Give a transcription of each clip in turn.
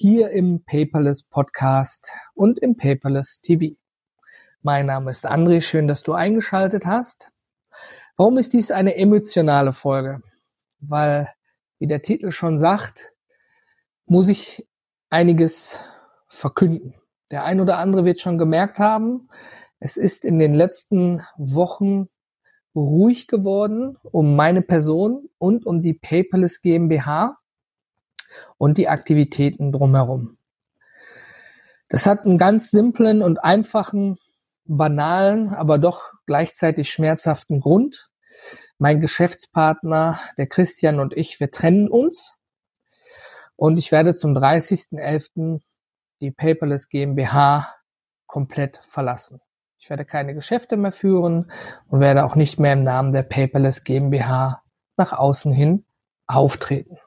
hier im Paperless Podcast und im Paperless TV. Mein Name ist André, schön, dass du eingeschaltet hast. Warum ist dies eine emotionale Folge? Weil, wie der Titel schon sagt, muss ich einiges verkünden. Der ein oder andere wird schon gemerkt haben, es ist in den letzten Wochen ruhig geworden um meine Person und um die Paperless GmbH und die Aktivitäten drumherum. Das hat einen ganz simplen und einfachen, banalen, aber doch gleichzeitig schmerzhaften Grund. Mein Geschäftspartner, der Christian und ich, wir trennen uns und ich werde zum 30.11. die Paperless GmbH komplett verlassen. Ich werde keine Geschäfte mehr führen und werde auch nicht mehr im Namen der Paperless GmbH nach außen hin auftreten.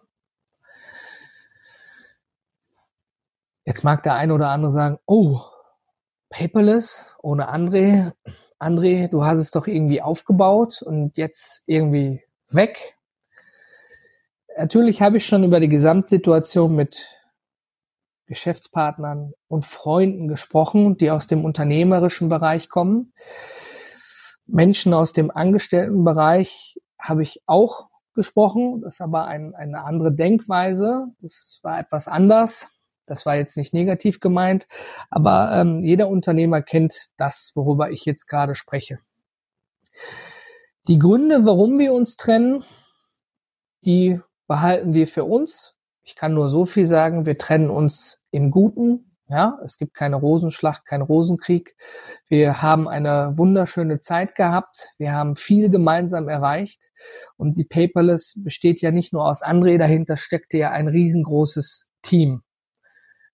Jetzt mag der eine oder andere sagen, oh, paperless ohne André. André, du hast es doch irgendwie aufgebaut und jetzt irgendwie weg. Natürlich habe ich schon über die Gesamtsituation mit Geschäftspartnern und Freunden gesprochen, die aus dem unternehmerischen Bereich kommen. Menschen aus dem Angestelltenbereich habe ich auch gesprochen. Das ist aber ein, eine andere Denkweise. Das war etwas anders. Das war jetzt nicht negativ gemeint, aber ähm, jeder Unternehmer kennt das, worüber ich jetzt gerade spreche. Die Gründe, warum wir uns trennen, die behalten wir für uns. Ich kann nur so viel sagen, wir trennen uns im Guten. Ja, es gibt keine Rosenschlacht, kein Rosenkrieg. Wir haben eine wunderschöne Zeit gehabt. Wir haben viel gemeinsam erreicht. Und die Paperless besteht ja nicht nur aus André, dahinter steckte ja ein riesengroßes Team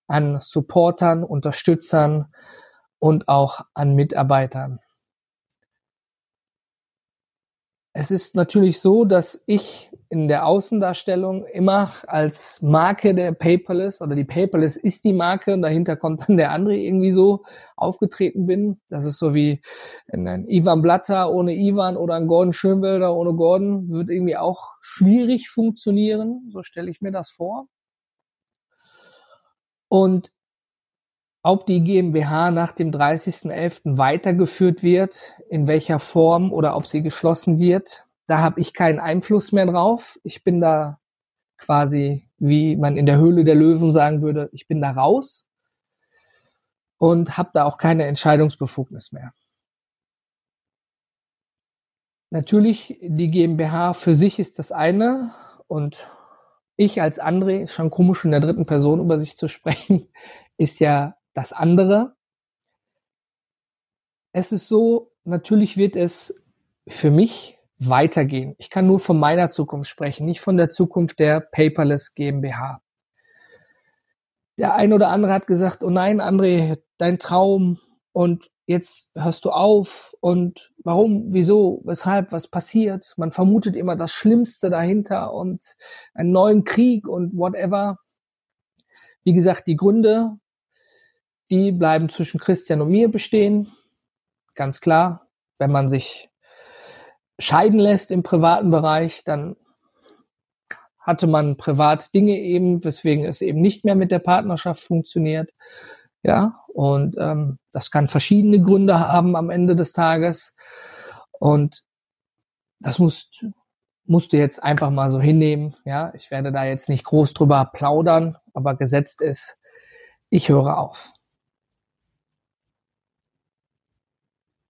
an Supportern, Unterstützern und auch an Mitarbeitern. Es ist natürlich so, dass ich in der Außendarstellung immer als Marke der Paperless oder die Paperless ist die Marke und dahinter kommt dann der andere irgendwie so aufgetreten bin. Das ist so wie ein Ivan Blatter ohne Ivan oder ein Gordon Schönwelder ohne Gordon wird irgendwie auch schwierig funktionieren. So stelle ich mir das vor. Und ob die GmbH nach dem 30.11. weitergeführt wird, in welcher Form oder ob sie geschlossen wird, da habe ich keinen Einfluss mehr drauf. Ich bin da quasi, wie man in der Höhle der Löwen sagen würde, ich bin da raus und habe da auch keine Entscheidungsbefugnis mehr. Natürlich, die GmbH für sich ist das eine und ich als André, ist schon komisch in der dritten Person über sich zu sprechen, ist ja das andere. Es ist so, natürlich wird es für mich weitergehen. Ich kann nur von meiner Zukunft sprechen, nicht von der Zukunft der Paperless GmbH. Der ein oder andere hat gesagt, oh nein, André, dein Traum und jetzt hörst du auf und warum, wieso, weshalb, was passiert. Man vermutet immer das Schlimmste dahinter und einen neuen Krieg und whatever. Wie gesagt, die Gründe, die bleiben zwischen Christian und mir bestehen. Ganz klar, wenn man sich scheiden lässt im privaten Bereich, dann hatte man privat Dinge eben, weswegen es eben nicht mehr mit der Partnerschaft funktioniert. Ja, und ähm, das kann verschiedene Gründe haben am Ende des Tages. Und das musst, musst du jetzt einfach mal so hinnehmen. Ja, ich werde da jetzt nicht groß drüber plaudern, aber gesetzt ist, ich höre auf.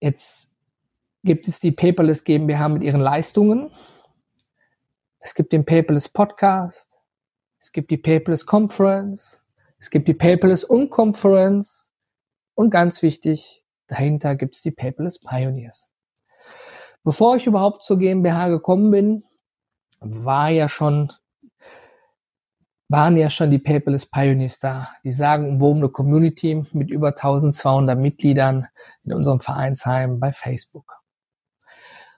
Jetzt gibt es die Paperless GmbH mit ihren Leistungen. Es gibt den Paperless Podcast. Es gibt die Paperless Conference. Es gibt die Paperless Unconference und ganz wichtig, dahinter gibt es die Paperless Pioneers. Bevor ich überhaupt zur GmbH gekommen bin, war ja schon waren ja schon die Paperless Pioneers da. Die sagen umwobene Community mit über 1200 Mitgliedern in unserem Vereinsheim bei Facebook.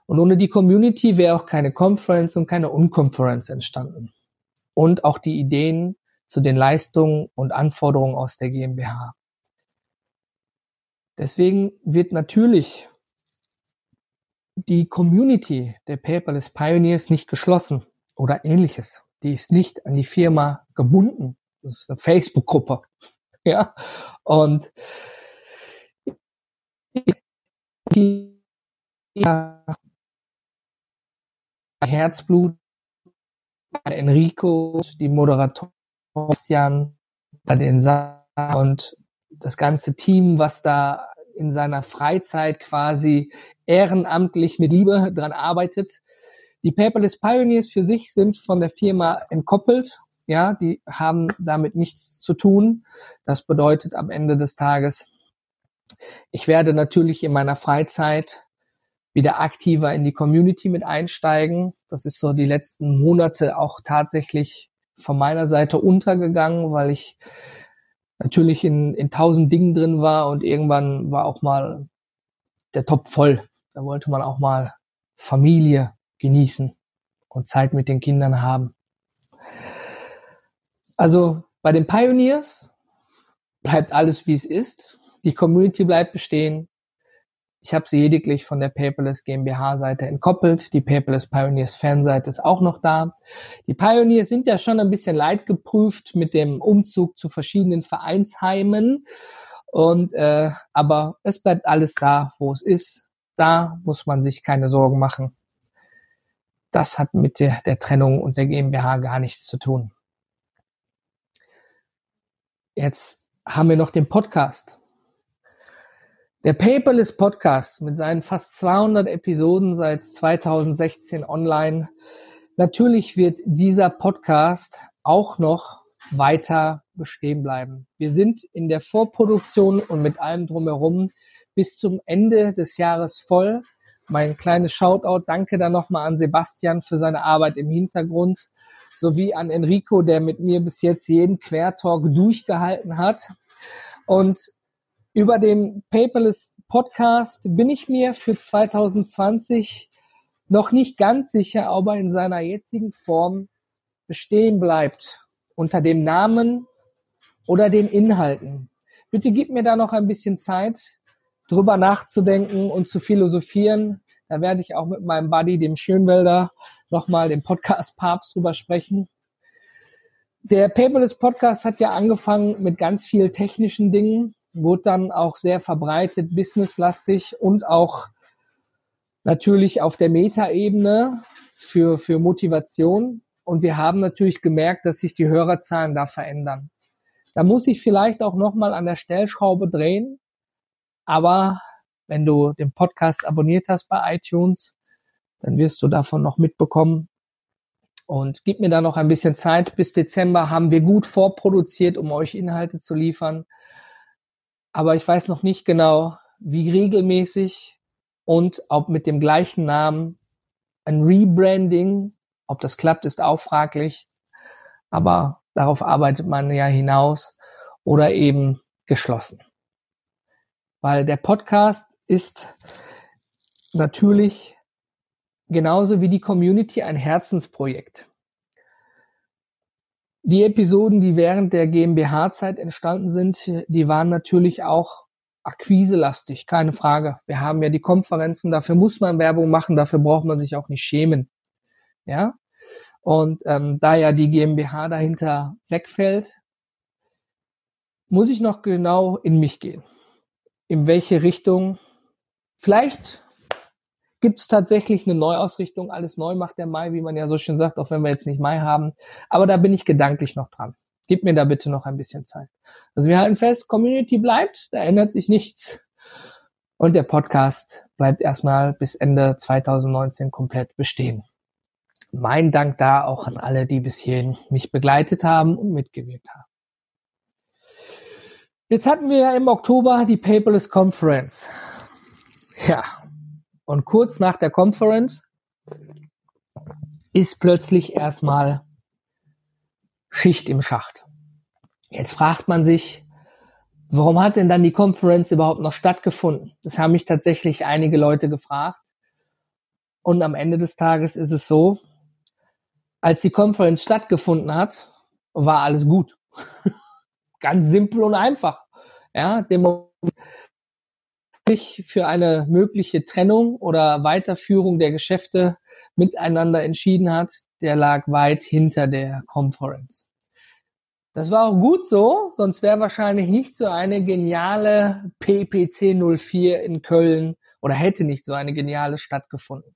Und ohne die Community wäre auch keine Conference und keine Unconference entstanden. Und auch die Ideen zu den Leistungen und Anforderungen aus der GmbH. Deswegen wird natürlich die Community der Paperless Pioneers nicht geschlossen oder ähnliches. Die ist nicht an die Firma gebunden. Das ist eine Facebook-Gruppe. Ja. Und die Herzblut, Enrico, die Moderatoren, Christian, den Sa und das ganze Team, was da in seiner Freizeit quasi ehrenamtlich mit Liebe dran arbeitet. Die Paperless Pioneers für sich sind von der Firma entkoppelt. Ja, die haben damit nichts zu tun. Das bedeutet am Ende des Tages, ich werde natürlich in meiner Freizeit wieder aktiver in die Community mit einsteigen. Das ist so die letzten Monate auch tatsächlich von meiner Seite untergegangen, weil ich natürlich in, in tausend Dingen drin war und irgendwann war auch mal der Topf voll. Da wollte man auch mal Familie genießen und Zeit mit den Kindern haben. Also bei den Pioneers bleibt alles wie es ist. Die Community bleibt bestehen. Ich habe sie lediglich von der Paperless GmbH-Seite entkoppelt. Die Paperless Pioneers Fanseite ist auch noch da. Die Pioneers sind ja schon ein bisschen leidgeprüft mit dem Umzug zu verschiedenen Vereinsheimen. Und äh, aber es bleibt alles da, wo es ist. Da muss man sich keine Sorgen machen. Das hat mit der, der Trennung und der GmbH gar nichts zu tun. Jetzt haben wir noch den Podcast. Der Paperless Podcast mit seinen fast 200 Episoden seit 2016 online. Natürlich wird dieser Podcast auch noch weiter bestehen bleiben. Wir sind in der Vorproduktion und mit allem drumherum bis zum Ende des Jahres voll. Mein kleines Shoutout, danke dann nochmal an Sebastian für seine Arbeit im Hintergrund, sowie an Enrico, der mit mir bis jetzt jeden Quertalk durchgehalten hat. Und über den Paperless Podcast bin ich mir für 2020 noch nicht ganz sicher, ob er in seiner jetzigen Form bestehen bleibt. Unter dem Namen oder den Inhalten. Bitte gib mir da noch ein bisschen Zeit, drüber nachzudenken und zu philosophieren. Da werde ich auch mit meinem Buddy, dem Schönwälder, nochmal dem Podcast Papst drüber sprechen. Der Paperless Podcast hat ja angefangen mit ganz vielen technischen Dingen wurde dann auch sehr verbreitet, businesslastig und auch natürlich auf der Metaebene für, für Motivation. Und wir haben natürlich gemerkt, dass sich die Hörerzahlen da verändern. Da muss ich vielleicht auch nochmal an der Stellschraube drehen. Aber wenn du den Podcast abonniert hast bei iTunes, dann wirst du davon noch mitbekommen. Und gib mir da noch ein bisschen Zeit. Bis Dezember haben wir gut vorproduziert, um euch Inhalte zu liefern aber ich weiß noch nicht genau, wie regelmäßig und ob mit dem gleichen Namen ein Rebranding, ob das klappt, ist auch fraglich. Aber darauf arbeitet man ja hinaus oder eben geschlossen. Weil der Podcast ist natürlich genauso wie die Community ein Herzensprojekt. Die Episoden, die während der GmbH-Zeit entstanden sind, die waren natürlich auch akquiselastig, keine Frage. Wir haben ja die Konferenzen, dafür muss man Werbung machen, dafür braucht man sich auch nicht schämen. Ja. Und ähm, da ja die GmbH dahinter wegfällt, muss ich noch genau in mich gehen. In welche Richtung? Vielleicht gibt es tatsächlich eine Neuausrichtung. Alles neu macht der Mai, wie man ja so schön sagt, auch wenn wir jetzt nicht Mai haben. Aber da bin ich gedanklich noch dran. Gib mir da bitte noch ein bisschen Zeit. Also wir halten fest, Community bleibt, da ändert sich nichts. Und der Podcast bleibt erstmal bis Ende 2019 komplett bestehen. Mein Dank da auch an alle, die bis hierhin mich begleitet haben und mitgewirkt haben. Jetzt hatten wir ja im Oktober die Paperless Conference. Ja, und kurz nach der Conference ist plötzlich erstmal Schicht im Schacht. Jetzt fragt man sich, warum hat denn dann die Conference überhaupt noch stattgefunden? Das haben mich tatsächlich einige Leute gefragt. Und am Ende des Tages ist es so, als die Conference stattgefunden hat, war alles gut. Ganz simpel und einfach. Ja, dem sich für eine mögliche Trennung oder Weiterführung der Geschäfte miteinander entschieden hat, der lag weit hinter der Conference. Das war auch gut so, sonst wäre wahrscheinlich nicht so eine geniale PPC 04 in Köln oder hätte nicht so eine geniale stattgefunden.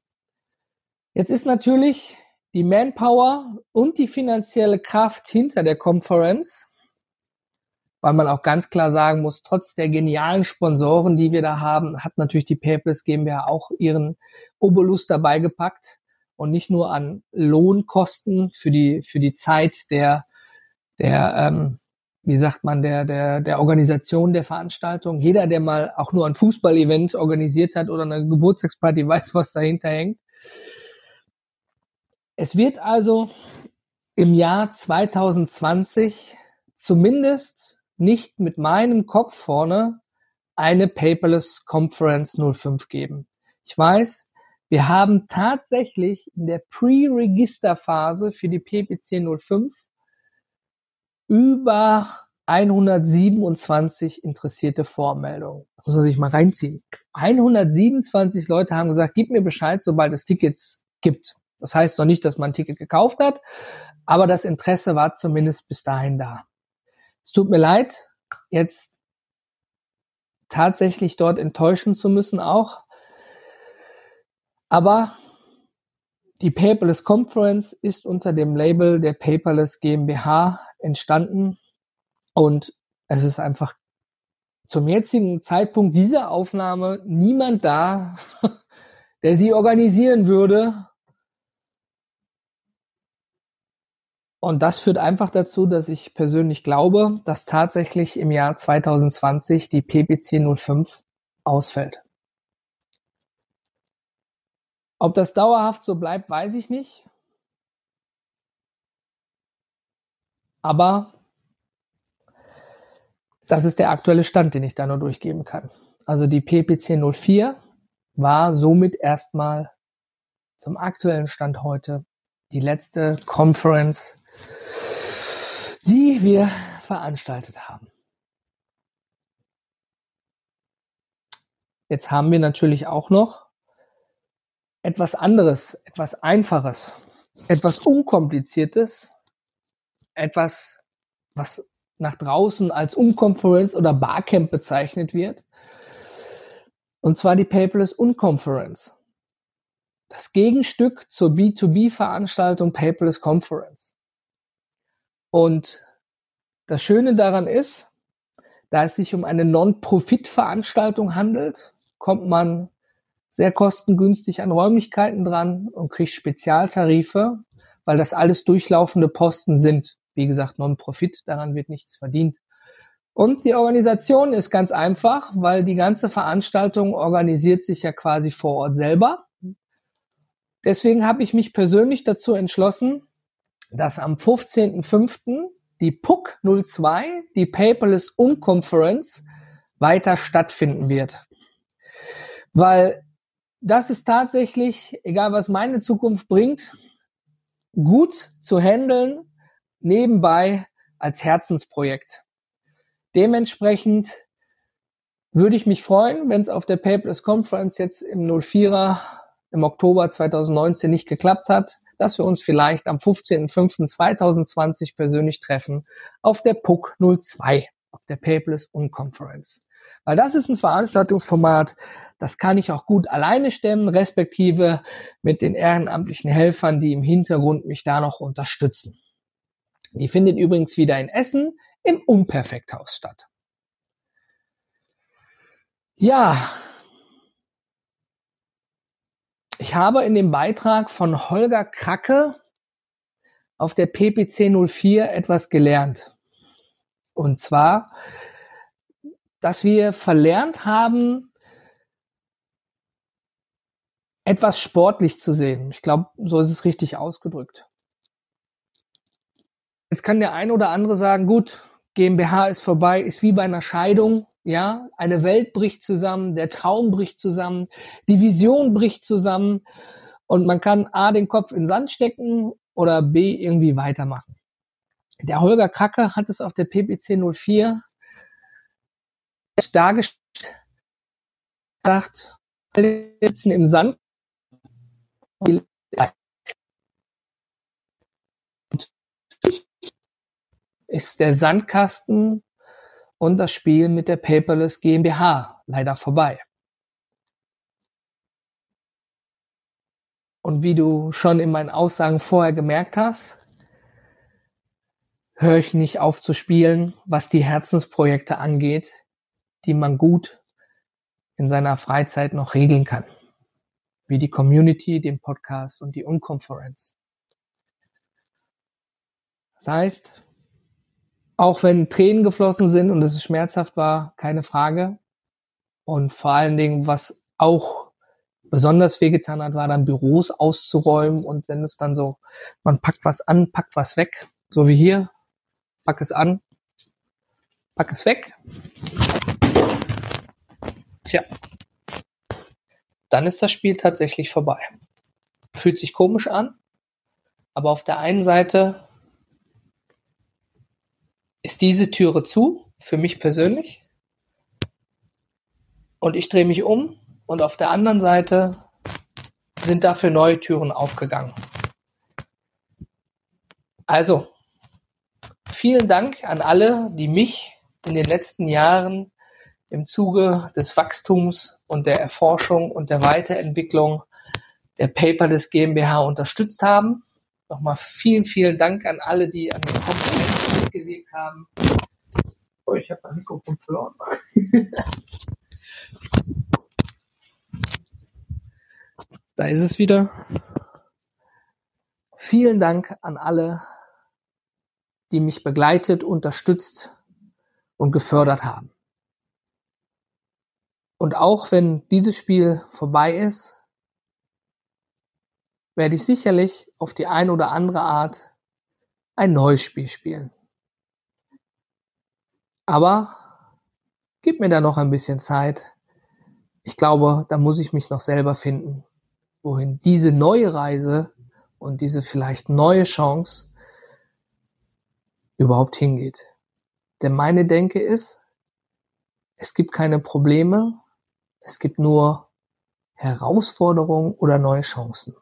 Jetzt ist natürlich die Manpower und die finanzielle Kraft hinter der Conference weil man auch ganz klar sagen muss, trotz der genialen Sponsoren, die wir da haben, hat natürlich die Paperless GmbH auch ihren Obolus dabei gepackt und nicht nur an Lohnkosten für die für die Zeit der der ähm, wie sagt man der der der Organisation der Veranstaltung. Jeder, der mal auch nur ein Fußballevent organisiert hat oder eine Geburtstagsparty, weiß, was dahinter hängt. Es wird also im Jahr 2020 zumindest nicht mit meinem Kopf vorne eine Paperless Conference 05 geben. Ich weiß, wir haben tatsächlich in der Pre-Register-Phase für die PPC 05 über 127 interessierte Vormeldungen. Das muss man sich mal reinziehen. 127 Leute haben gesagt, gib mir Bescheid, sobald es Tickets gibt. Das heißt noch nicht, dass man ein Ticket gekauft hat, aber das Interesse war zumindest bis dahin da. Es tut mir leid, jetzt tatsächlich dort enttäuschen zu müssen auch. Aber die Paperless Conference ist unter dem Label der Paperless GmbH entstanden und es ist einfach zum jetzigen Zeitpunkt dieser Aufnahme niemand da, der sie organisieren würde Und das führt einfach dazu, dass ich persönlich glaube, dass tatsächlich im Jahr 2020 die PPC 05 ausfällt. Ob das dauerhaft so bleibt, weiß ich nicht. Aber das ist der aktuelle Stand, den ich da nur durchgeben kann. Also die PPC 04 war somit erstmal zum aktuellen Stand heute die letzte Conference die wir veranstaltet haben. Jetzt haben wir natürlich auch noch etwas anderes, etwas Einfaches, etwas Unkompliziertes, etwas, was nach draußen als Unconference oder Barcamp bezeichnet wird. Und zwar die Paperless Unconference. Das Gegenstück zur B2B-Veranstaltung Paperless Conference. Und das Schöne daran ist, da es sich um eine Non-Profit-Veranstaltung handelt, kommt man sehr kostengünstig an Räumlichkeiten dran und kriegt Spezialtarife, weil das alles durchlaufende Posten sind. Wie gesagt, Non-Profit, daran wird nichts verdient. Und die Organisation ist ganz einfach, weil die ganze Veranstaltung organisiert sich ja quasi vor Ort selber. Deswegen habe ich mich persönlich dazu entschlossen, dass am 15.05. die PUC 02, die Paperless Unconference, weiter stattfinden wird. Weil das ist tatsächlich, egal was meine Zukunft bringt, gut zu handeln, nebenbei als Herzensprojekt. Dementsprechend würde ich mich freuen, wenn es auf der Paperless Conference jetzt im 04er im Oktober 2019 nicht geklappt hat, dass wir uns vielleicht am 15.05.2020 persönlich treffen auf der PUC 02, auf der Paperless Unconference. Weil das ist ein Veranstaltungsformat, das kann ich auch gut alleine stemmen, respektive mit den ehrenamtlichen Helfern, die im Hintergrund mich da noch unterstützen. Die findet übrigens wieder in Essen im Unperfekthaus statt. Ja, ich habe in dem Beitrag von Holger Kracke auf der PPC 04 etwas gelernt. Und zwar, dass wir verlernt haben, etwas sportlich zu sehen. Ich glaube, so ist es richtig ausgedrückt. Jetzt kann der ein oder andere sagen, gut, GmbH ist vorbei, ist wie bei einer Scheidung. Ja, eine Welt bricht zusammen, der Traum bricht zusammen, die Vision bricht zusammen und man kann A, den Kopf in Sand stecken oder B, irgendwie weitermachen. Der Holger Kracke hat es auf der PPC 04 dargestellt, sitzen im Sand ist der Sandkasten und das Spiel mit der Paperless GmbH leider vorbei. Und wie du schon in meinen Aussagen vorher gemerkt hast, höre ich nicht auf zu spielen, was die Herzensprojekte angeht, die man gut in seiner Freizeit noch regeln kann. Wie die Community, den Podcast und die Unkonferenz. Das heißt, auch wenn Tränen geflossen sind und es schmerzhaft war, keine Frage. Und vor allen Dingen, was auch besonders wehgetan hat, war dann Büros auszuräumen und wenn es dann so, man packt was an, packt was weg, so wie hier, pack es an, pack es weg. Tja, dann ist das Spiel tatsächlich vorbei. Fühlt sich komisch an, aber auf der einen Seite ist diese Türe zu, für mich persönlich. Und ich drehe mich um und auf der anderen Seite sind dafür neue Türen aufgegangen. Also, vielen Dank an alle, die mich in den letzten Jahren im Zuge des Wachstums und der Erforschung und der Weiterentwicklung der Paperless GmbH unterstützt haben. Nochmal vielen, vielen Dank an alle, die an den Konferenzen mitgewirkt haben. Oh, ich habe mein Mikrofon verloren. Da ist es wieder. Vielen Dank an alle, die mich begleitet, unterstützt und gefördert haben. Und auch wenn dieses Spiel vorbei ist, werde ich sicherlich auf die eine oder andere Art ein neues Spiel spielen. Aber gib mir da noch ein bisschen Zeit. Ich glaube, da muss ich mich noch selber finden wohin diese neue Reise und diese vielleicht neue Chance überhaupt hingeht. Denn meine Denke ist, es gibt keine Probleme, es gibt nur Herausforderungen oder neue Chancen.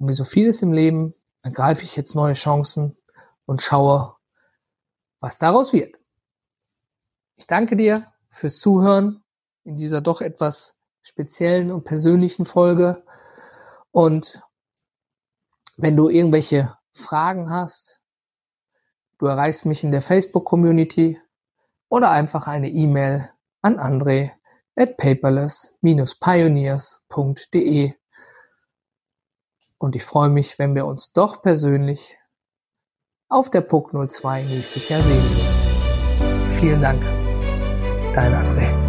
Und wie so vieles im Leben ergreife ich jetzt neue Chancen und schaue, was daraus wird. Ich danke dir fürs Zuhören in dieser doch etwas speziellen und persönlichen Folge. Und wenn du irgendwelche Fragen hast, du erreichst mich in der Facebook-Community oder einfach eine E-Mail an andre at paperless-pioneers.de. Und ich freue mich, wenn wir uns doch persönlich auf der PUC 02 nächstes Jahr sehen. Vielen Dank, dein André.